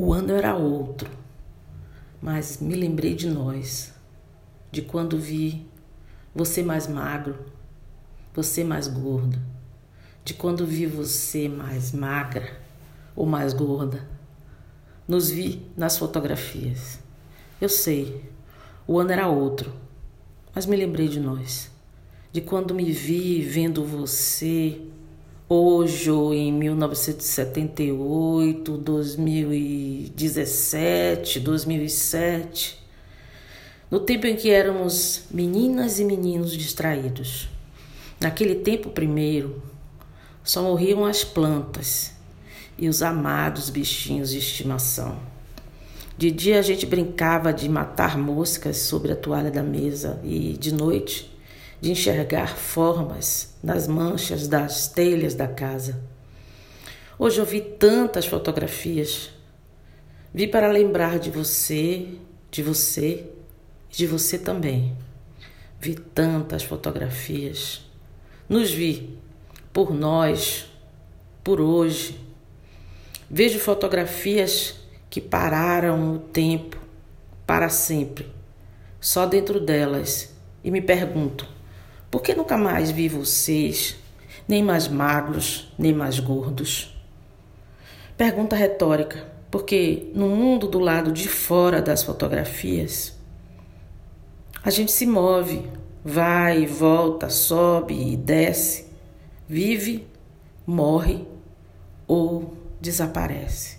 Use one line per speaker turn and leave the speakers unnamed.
O ano era outro, mas me lembrei de nós, de quando vi você mais magro, você mais gordo, de quando vi você mais magra ou mais gorda. Nos vi nas fotografias. Eu sei, o ano era outro, mas me lembrei de nós, de quando me vi vendo você hoje ou em 1978, 2017, 2007, no tempo em que éramos meninas e meninos distraídos. Naquele tempo primeiro, só morriam as plantas e os amados bichinhos de estimação. De dia a gente brincava de matar moscas sobre a toalha da mesa e de noite de enxergar formas nas manchas das telhas da casa. Hoje eu vi tantas fotografias. Vi para lembrar de você, de você e de você também. Vi tantas fotografias. Nos vi por nós, por hoje. Vejo fotografias que pararam o tempo para sempre, só dentro delas, e me pergunto: por que nunca mais vi vocês, nem mais magros, nem mais gordos? Pergunta retórica, porque no mundo do lado de fora das fotografias, a gente se move, vai volta, sobe e desce, vive, morre ou desaparece.